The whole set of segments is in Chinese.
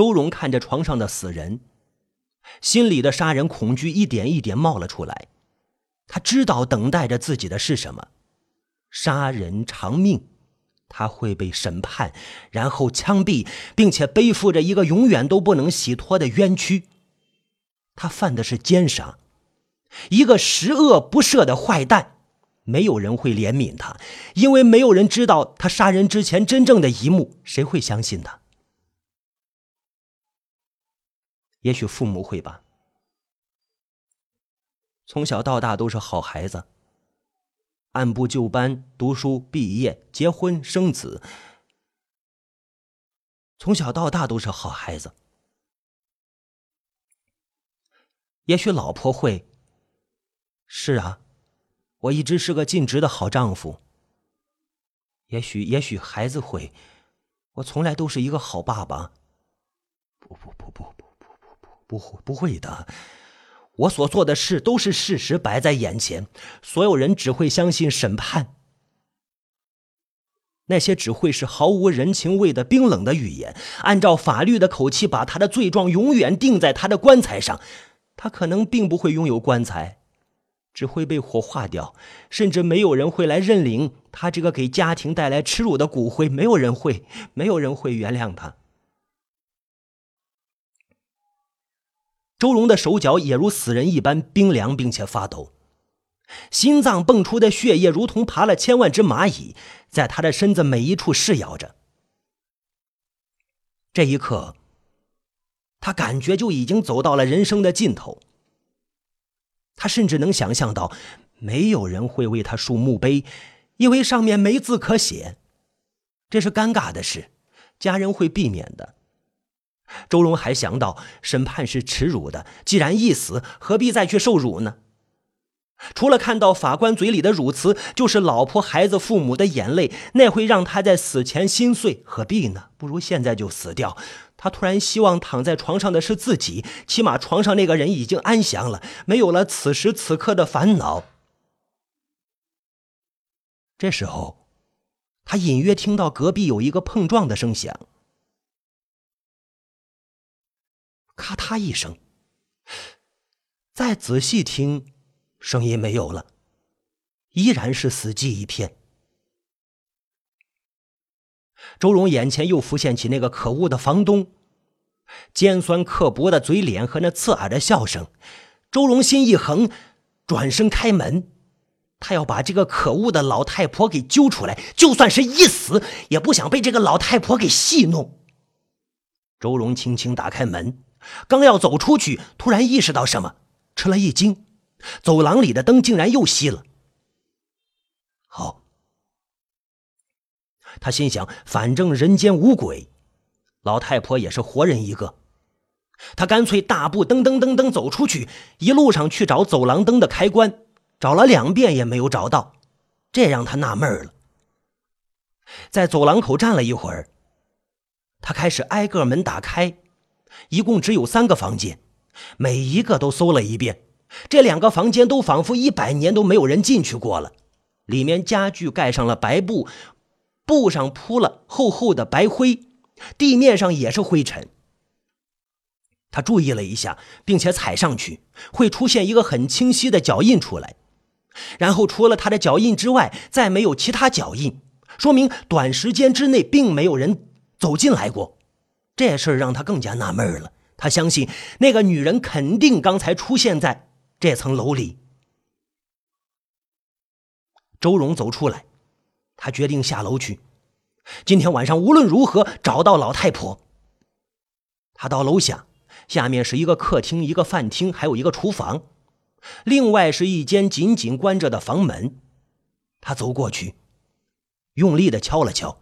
周荣看着床上的死人，心里的杀人恐惧一点一点冒了出来。他知道等待着自己的是什么：杀人偿命。他会被审判，然后枪毙，并且背负着一个永远都不能洗脱的冤屈。他犯的是奸杀，一个十恶不赦的坏蛋。没有人会怜悯他，因为没有人知道他杀人之前真正的一幕。谁会相信他？也许父母会吧。从小到大都是好孩子。按部就班读书、毕业、结婚、生子，从小到大都是好孩子。也许老婆会，是啊，我一直是个尽职的好丈夫。也许，也许孩子会，我从来都是一个好爸爸。不不不不不不会不会的。我所做的事都是事实摆在眼前，所有人只会相信审判。那些只会是毫无人情味的冰冷的语言，按照法律的口气把他的罪状永远钉在他的棺材上。他可能并不会拥有棺材，只会被火化掉，甚至没有人会来认领他这个给家庭带来耻辱的骨灰。没有人会，没有人会原谅他。周荣的手脚也如死人一般冰凉，并且发抖，心脏蹦出的血液如同爬了千万只蚂蚁，在他的身子每一处噬咬着。这一刻，他感觉就已经走到了人生的尽头。他甚至能想象到，没有人会为他竖墓碑，因为上面没字可写，这是尴尬的事，家人会避免的。周荣还想到，审判是耻辱的，既然一死，何必再去受辱呢？除了看到法官嘴里的辱词，就是老婆、孩子、父母的眼泪，那会让他在死前心碎。何必呢？不如现在就死掉。他突然希望躺在床上的是自己，起码床上那个人已经安详了，没有了此时此刻的烦恼。这时候，他隐约听到隔壁有一个碰撞的声响。咔嗒一声，再仔细听，声音没有了，依然是死寂一片。周荣眼前又浮现起那个可恶的房东，尖酸刻薄的嘴脸和那刺耳的笑声。周荣心一横，转身开门，他要把这个可恶的老太婆给揪出来，就算是一死，也不想被这个老太婆给戏弄。周荣轻轻打开门。刚要走出去，突然意识到什么，吃了一惊，走廊里的灯竟然又熄了。好，他心想，反正人间无鬼，老太婆也是活人一个，他干脆大步噔噔噔噔走出去，一路上去找走廊灯的开关，找了两遍也没有找到，这让他纳闷了。在走廊口站了一会儿，他开始挨个门打开。一共只有三个房间，每一个都搜了一遍。这两个房间都仿佛一百年都没有人进去过了，里面家具盖上了白布，布上铺了厚厚的白灰，地面上也是灰尘。他注意了一下，并且踩上去会出现一个很清晰的脚印出来，然后除了他的脚印之外，再没有其他脚印，说明短时间之内并没有人走进来过。这事让他更加纳闷了。他相信那个女人肯定刚才出现在这层楼里。周荣走出来，他决定下楼去。今天晚上无论如何找到老太婆。他到楼下，下面是一个客厅、一个饭厅，还有一个厨房，另外是一间紧紧关着的房门。他走过去，用力的敲了敲。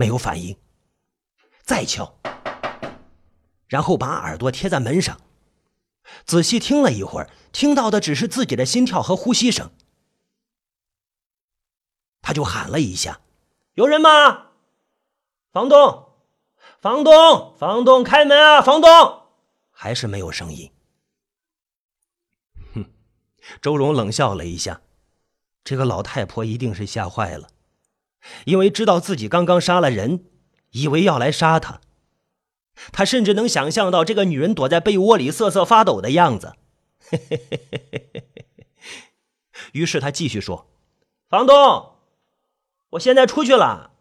没有反应，再敲，然后把耳朵贴在门上，仔细听了一会儿，听到的只是自己的心跳和呼吸声。他就喊了一下：“有人吗？房东，房东，房东，开门啊！房东！”还是没有声音。哼，周荣冷笑了一下，这个老太婆一定是吓坏了。因为知道自己刚刚杀了人，以为要来杀他。他甚至能想象到这个女人躲在被窝里瑟瑟发抖的样子。于是他继续说：“房东，我现在出去了，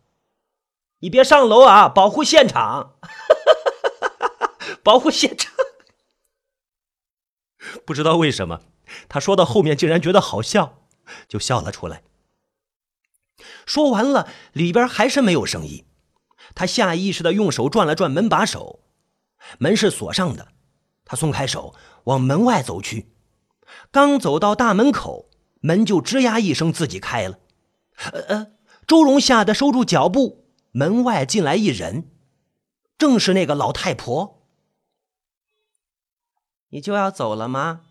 你别上楼啊，保护现场，保护现场。”不知道为什么，他说到后面竟然觉得好笑，就笑了出来。说完了，里边还是没有声音。他下意识的用手转了转门把手，门是锁上的。他松开手，往门外走去。刚走到大门口，门就吱呀一声自己开了。呃呃，周荣吓得收住脚步。门外进来一人，正是那个老太婆。你就要走了吗？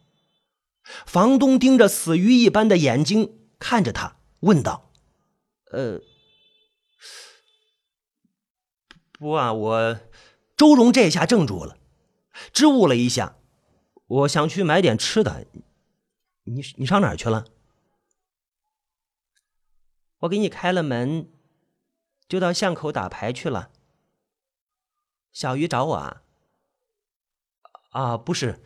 房东盯着死鱼一般的眼睛看着他，问道：“呃。”不啊，我周荣这下怔住了，支吾了一下，我想去买点吃的。你你上哪儿去了？我给你开了门，就到巷口打牌去了。小鱼找我啊？啊，不是，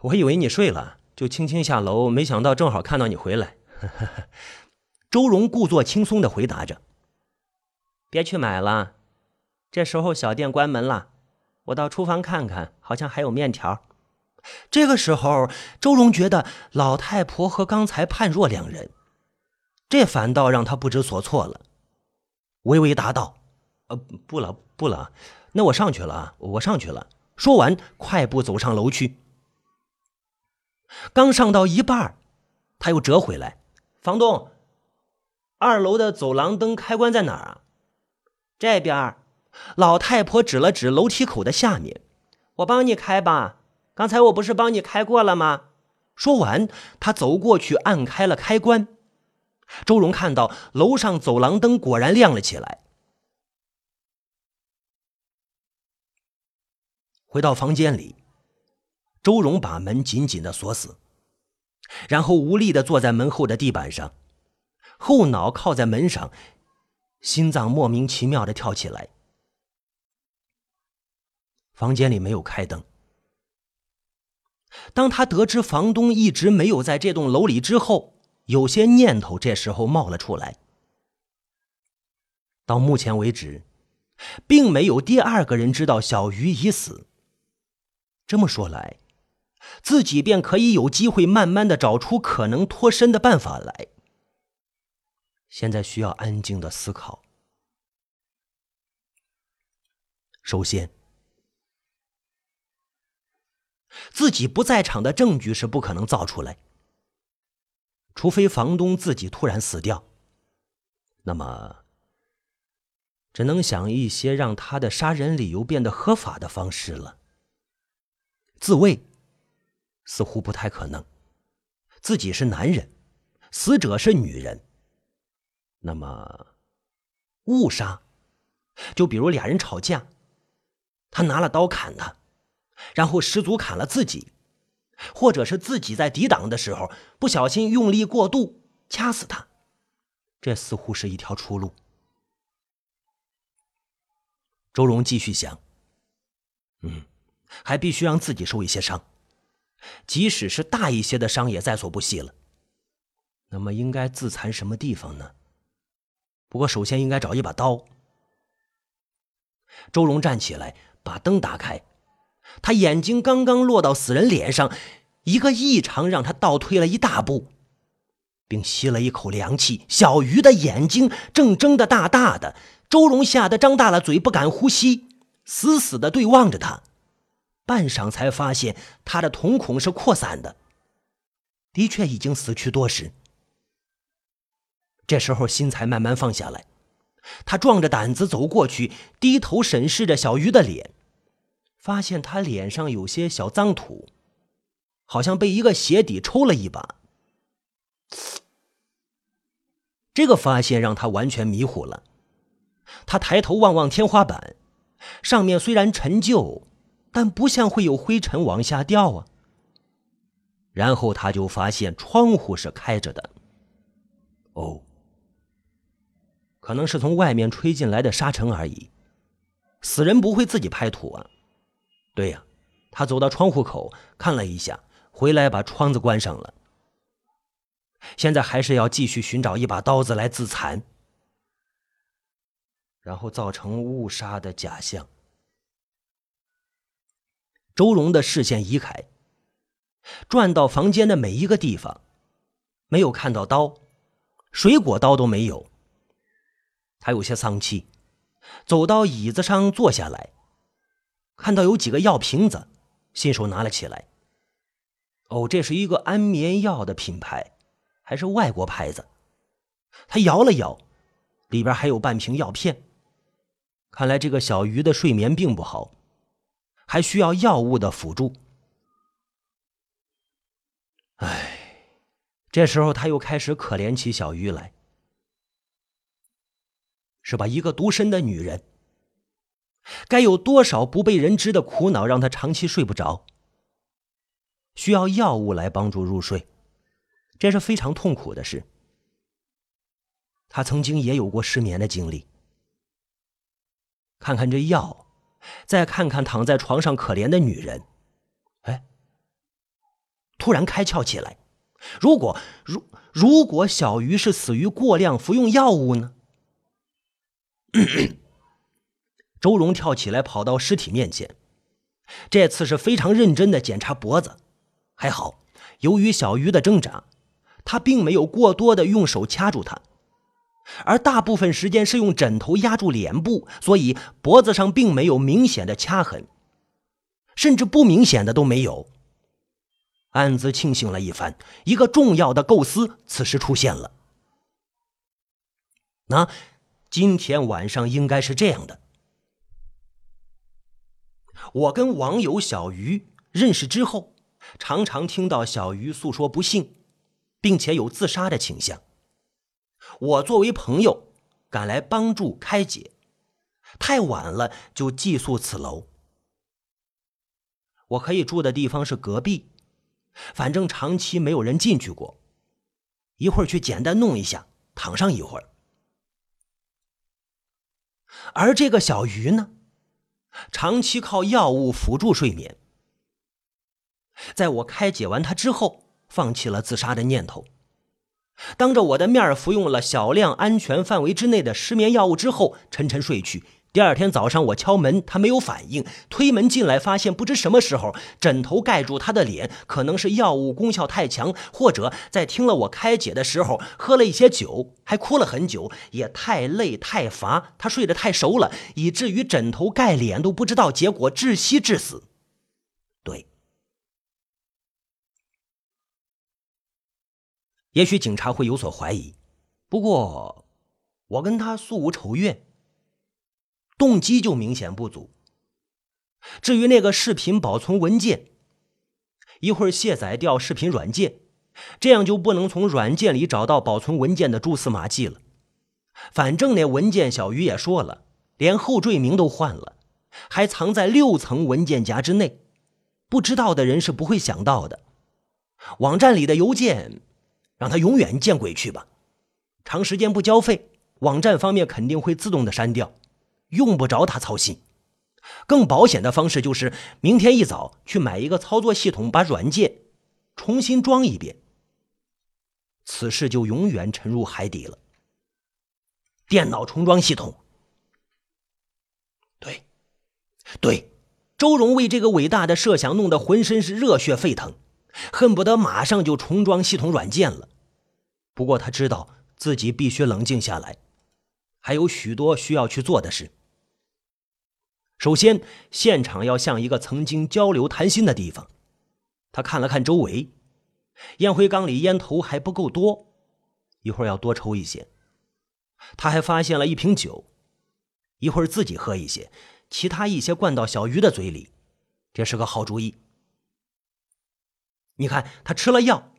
我以为你睡了，就轻轻下楼，没想到正好看到你回来。周荣故作轻松的回答着。别去买了，这时候小店关门了。我到厨房看看，好像还有面条。这个时候，周荣觉得老太婆和刚才判若两人，这反倒让他不知所措了。微微答道：“呃，不了，不了，那我上去了，我上去了。”说完，快步走上楼去。刚上到一半，他又折回来：“房东，二楼的走廊灯开关在哪儿啊？”这边，老太婆指了指楼梯口的下面，我帮你开吧。刚才我不是帮你开过了吗？说完，他走过去按开了开关。周荣看到楼上走廊灯果然亮了起来。回到房间里，周荣把门紧紧的锁死，然后无力的坐在门后的地板上，后脑靠在门上。心脏莫名其妙的跳起来。房间里没有开灯。当他得知房东一直没有在这栋楼里之后，有些念头这时候冒了出来。到目前为止，并没有第二个人知道小鱼已死。这么说来，自己便可以有机会慢慢的找出可能脱身的办法来。现在需要安静的思考。首先，自己不在场的证据是不可能造出来，除非房东自己突然死掉。那么，只能想一些让他的杀人理由变得合法的方式了。自卫似乎不太可能，自己是男人，死者是女人。那么，误杀，就比如俩人吵架，他拿了刀砍他，然后失足砍了自己，或者是自己在抵挡的时候不小心用力过度掐死他，这似乎是一条出路。周荣继续想，嗯，还必须让自己受一些伤，即使是大一些的伤也在所不惜了。那么应该自残什么地方呢？不过，首先应该找一把刀。周荣站起来，把灯打开。他眼睛刚刚落到死人脸上，一个异常让他倒退了一大步，并吸了一口凉气。小鱼的眼睛正睁得大大的，周荣吓得张大了嘴，不敢呼吸，死死的对望着他。半晌才发现他的瞳孔是扩散的，的确已经死去多时。这时候心才慢慢放下来，他壮着胆子走过去，低头审视着小鱼的脸，发现他脸上有些小脏土，好像被一个鞋底抽了一把。这个发现让他完全迷糊了。他抬头望望天花板，上面虽然陈旧，但不像会有灰尘往下掉啊。然后他就发现窗户是开着的。哦。可能是从外面吹进来的沙尘而已。死人不会自己拍土啊。对呀，他走到窗户口看了一下，回来把窗子关上了。现在还是要继续寻找一把刀子来自残，然后造成误杀的假象。周荣的视线移开，转到房间的每一个地方，没有看到刀，水果刀都没有。他有些丧气，走到椅子上坐下来，看到有几个药瓶子，信手拿了起来。哦，这是一个安眠药的品牌。还是外国牌子，他摇了摇，里边还有半瓶药片。看来这个小鱼的睡眠并不好，还需要药物的辅助。唉，这时候他又开始可怜起小鱼来，是吧？一个独身的女人，该有多少不被人知的苦恼，让她长期睡不着，需要药物来帮助入睡。这是非常痛苦的事。他曾经也有过失眠的经历。看看这药，再看看躺在床上可怜的女人，哎，突然开窍起来。如果如如果小鱼是死于过量服用药物呢？周荣跳起来跑到尸体面前，这次是非常认真的检查脖子。还好，由于小鱼的挣扎。他并没有过多的用手掐住他，而大部分时间是用枕头压住脸部，所以脖子上并没有明显的掐痕，甚至不明显的都没有。暗自庆幸了一番，一个重要的构思此时出现了。那今天晚上应该是这样的：我跟网友小鱼认识之后，常常听到小鱼诉说不幸。并且有自杀的倾向。我作为朋友赶来帮助开解，太晚了就寄宿此楼。我可以住的地方是隔壁，反正长期没有人进去过。一会儿去简单弄一下，躺上一会儿。而这个小鱼呢，长期靠药物辅助睡眠。在我开解完他之后。放弃了自杀的念头，当着我的面服用了小量、安全范围之内的失眠药物之后，沉沉睡去。第二天早上，我敲门，他没有反应。推门进来，发现不知什么时候枕头盖住他的脸，可能是药物功效太强，或者在听了我开解的时候喝了一些酒，还哭了很久，也太累太乏，他睡得太熟了，以至于枕头盖脸都不知道，结果窒息致死。对。也许警察会有所怀疑，不过我跟他素无仇怨，动机就明显不足。至于那个视频保存文件，一会儿卸载掉视频软件，这样就不能从软件里找到保存文件的蛛丝马迹了。反正那文件，小鱼也说了，连后缀名都换了，还藏在六层文件夹之内，不知道的人是不会想到的。网站里的邮件。让他永远见鬼去吧！长时间不交费，网站方面肯定会自动的删掉，用不着他操心。更保险的方式就是明天一早去买一个操作系统，把软件重新装一遍。此事就永远沉入海底了。电脑重装系统，对，对，周荣为这个伟大的设想弄得浑身是热血沸腾，恨不得马上就重装系统软件了。不过他知道自己必须冷静下来，还有许多需要去做的事。首先，现场要像一个曾经交流谈心的地方。他看了看周围，烟灰缸里烟头还不够多，一会儿要多抽一些。他还发现了一瓶酒，一会儿自己喝一些，其他一些灌到小鱼的嘴里，这是个好主意。你看，他吃了药，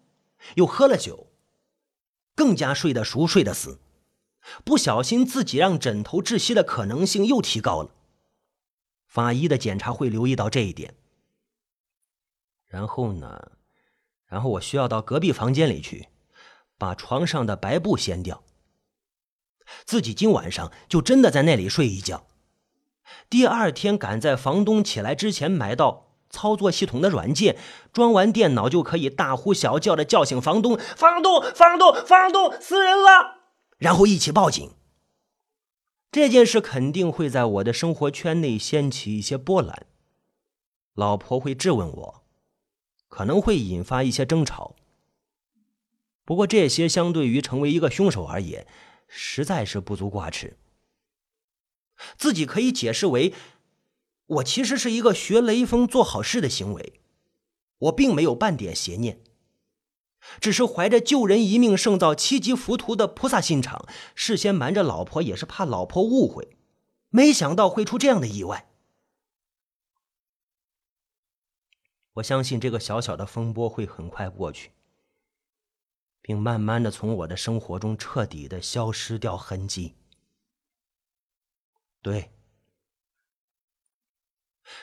又喝了酒。更加睡得熟，睡得死，不小心自己让枕头窒息的可能性又提高了。法医的检查会留意到这一点。然后呢？然后我需要到隔壁房间里去，把床上的白布掀掉。自己今晚上就真的在那里睡一觉。第二天赶在房东起来之前买到操作系统的软件，装完电脑就可以大呼小叫的叫醒房东：“房东，房东，房东，死人了！”然后一起报警。这件事肯定会在我的生活圈内掀起一些波澜，老婆会质问我，可能会引发一些争吵。不过这些相对于成为一个凶手而言，实在是不足挂齿。自己可以解释为，我其实是一个学雷锋做好事的行为，我并没有半点邪念，只是怀着救人一命胜造七级浮屠的菩萨心肠，事先瞒着老婆也是怕老婆误会，没想到会出这样的意外。我相信这个小小的风波会很快过去。并慢慢的从我的生活中彻底的消失掉痕迹。对，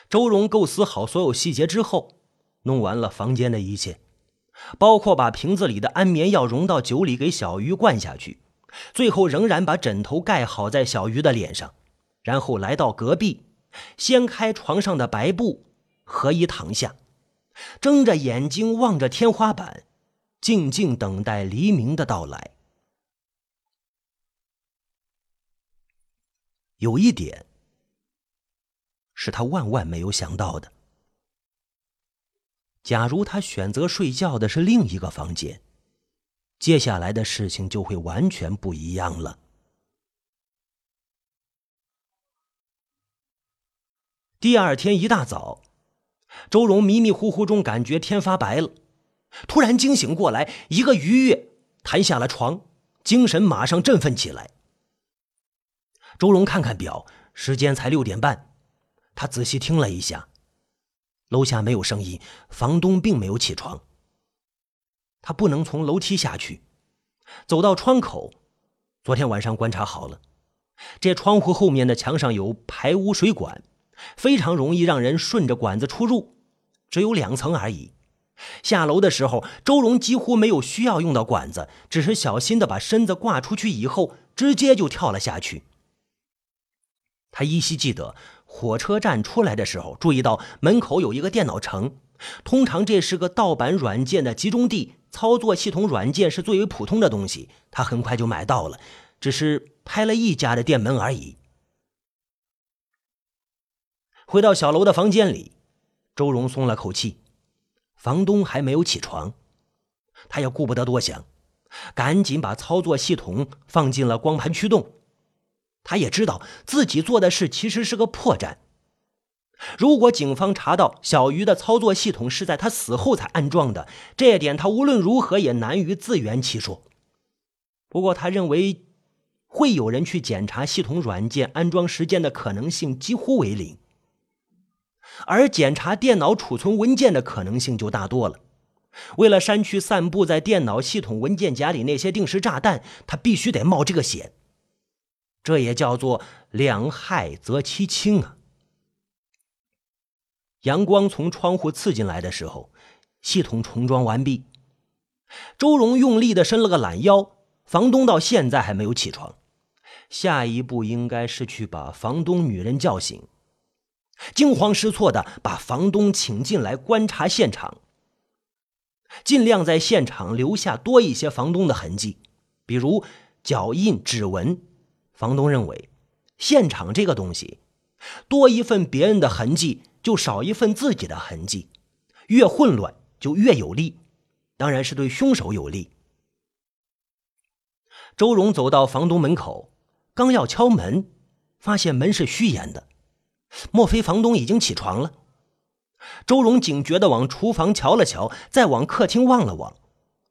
周荣构思好所有细节之后，弄完了房间的一切，包括把瓶子里的安眠药融到酒里给小鱼灌下去，最后仍然把枕头盖好在小鱼的脸上，然后来到隔壁，掀开床上的白布，何以躺下，睁着眼睛望着天花板。静静等待黎明的到来。有一点是他万万没有想到的：假如他选择睡觉的是另一个房间，接下来的事情就会完全不一样了。第二天一大早，周荣迷迷糊糊中感觉天发白了。突然惊醒过来，一个愉悦，弹下了床，精神马上振奋起来。周荣看看表，时间才六点半。他仔细听了一下，楼下没有声音，房东并没有起床。他不能从楼梯下去，走到窗口。昨天晚上观察好了，这窗户后面的墙上有排污水管，非常容易让人顺着管子出入，只有两层而已。下楼的时候，周荣几乎没有需要用到管子，只是小心的把身子挂出去以后，直接就跳了下去。他依稀记得火车站出来的时候，注意到门口有一个电脑城，通常这是个盗版软件的集中地，操作系统软件是最为普通的东西。他很快就买到了，只是拍了一家的店门而已。回到小楼的房间里，周荣松了口气。房东还没有起床，他也顾不得多想，赶紧把操作系统放进了光盘驱动。他也知道自己做的事其实是个破绽。如果警方查到小鱼的操作系统是在他死后才安装的，这一点他无论如何也难于自圆其说。不过，他认为会有人去检查系统软件安装时间的可能性几乎为零。而检查电脑储存文件的可能性就大多了。为了删去散布在电脑系统文件夹里那些定时炸弹，他必须得冒这个险。这也叫做两害则其轻啊！阳光从窗户刺进来的时候，系统重装完毕。周荣用力的伸了个懒腰。房东到现在还没有起床，下一步应该是去把房东女人叫醒。惊慌失措的把房东请进来观察现场，尽量在现场留下多一些房东的痕迹，比如脚印、指纹。房东认为，现场这个东西，多一份别人的痕迹，就少一份自己的痕迹，越混乱就越有利，当然是对凶手有利。周荣走到房东门口，刚要敲门，发现门是虚掩的。莫非房东已经起床了？周荣警觉的往厨房瞧了瞧，再往客厅望了望，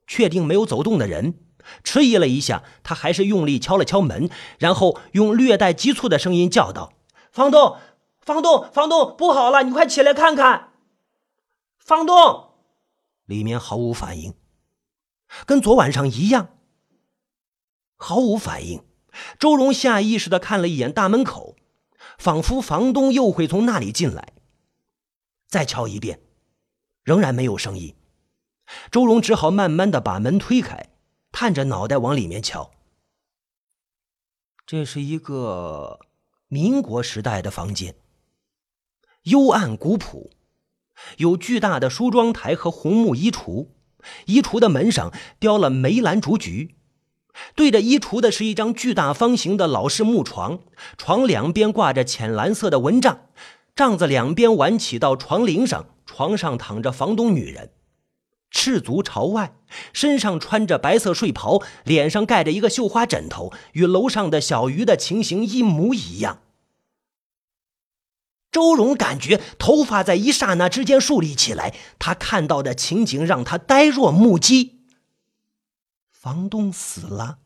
确定没有走动的人，迟疑了一下，他还是用力敲了敲门，然后用略带急促的声音叫道：“房东，房东，房东，不好了，你快起来看看！”房东，里面毫无反应，跟昨晚上一样，毫无反应。周荣下意识的看了一眼大门口。仿佛房东又会从那里进来。再敲一遍，仍然没有声音。周荣只好慢慢的把门推开，探着脑袋往里面瞧。这是一个民国时代的房间，幽暗古朴，有巨大的梳妆台和红木衣橱，衣橱的门上雕了梅兰竹菊。对着衣橱的是一张巨大方形的老式木床，床两边挂着浅蓝色的蚊帐，帐子两边挽起到床棂上，床上躺着房东女人。赤足朝外，身上穿着白色睡袍，脸上盖着一个绣花枕头，与楼上的小鱼的情形一模一样。周荣感觉头发在一刹那之间竖立起来，他看到的情景让他呆若木鸡。房东死了，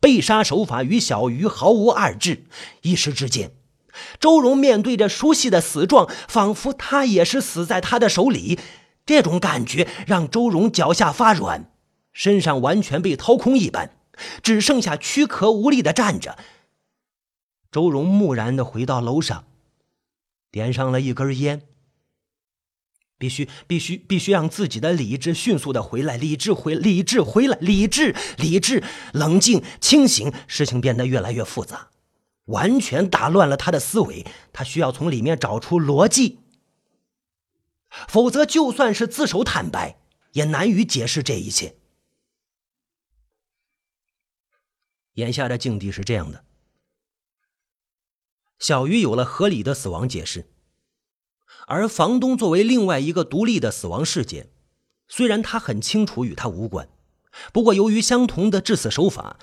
被杀手法与小鱼毫无二致。一时之间，周荣面对着熟悉的死状，仿佛他也是死在他的手里。这种感觉让周荣脚下发软，身上完全被掏空一般，只剩下躯壳无力的站着。周荣木然的回到楼上，点上了一根烟。必须，必须，必须让自己的理智迅速的回来，理智回，理智回来，理智，理智，冷静，清醒。事情变得越来越复杂，完全打乱了他的思维。他需要从里面找出逻辑。否则，就算是自首坦白，也难于解释这一切。眼下的境地是这样的：小鱼有了合理的死亡解释，而房东作为另外一个独立的死亡事件，虽然他很清楚与他无关，不过由于相同的致死手法，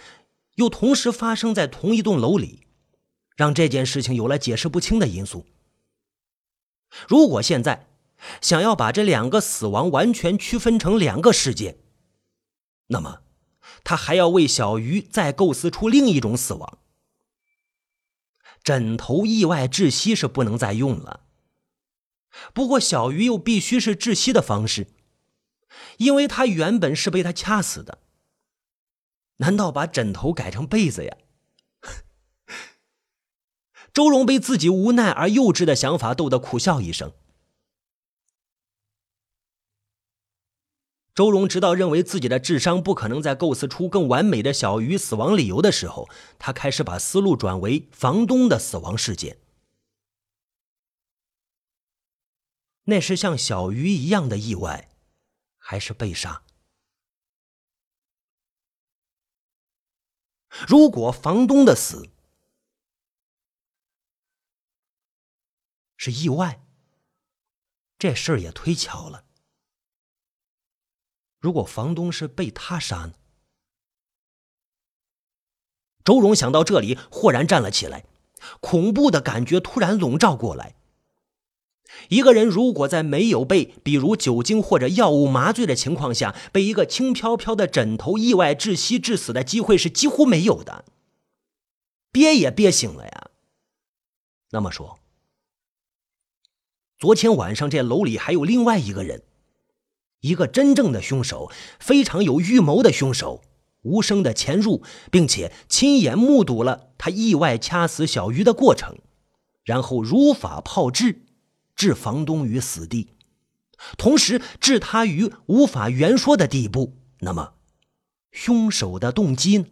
又同时发生在同一栋楼里，让这件事情有了解释不清的因素。如果现在，想要把这两个死亡完全区分成两个事件，那么他还要为小鱼再构思出另一种死亡。枕头意外窒息是不能再用了，不过小鱼又必须是窒息的方式，因为他原本是被他掐死的。难道把枕头改成被子呀？周荣被自己无奈而幼稚的想法逗得苦笑一声。周荣直到认为自己的智商不可能再构思出更完美的小鱼死亡理由的时候，他开始把思路转为房东的死亡事件。那是像小鱼一样的意外，还是被杀？如果房东的死是意外，这事儿也忒巧了。如果房东是被他杀呢？周荣想到这里，豁然站了起来，恐怖的感觉突然笼罩过来。一个人如果在没有被比如酒精或者药物麻醉的情况下，被一个轻飘飘的枕头意外窒息致死的机会是几乎没有的，憋也憋醒了呀。那么说，昨天晚上这楼里还有另外一个人。一个真正的凶手，非常有预谋的凶手，无声的潜入，并且亲眼目睹了他意外掐死小鱼的过程，然后如法炮制，置房东于死地，同时置他于无法圆说的地步。那么，凶手的动机呢？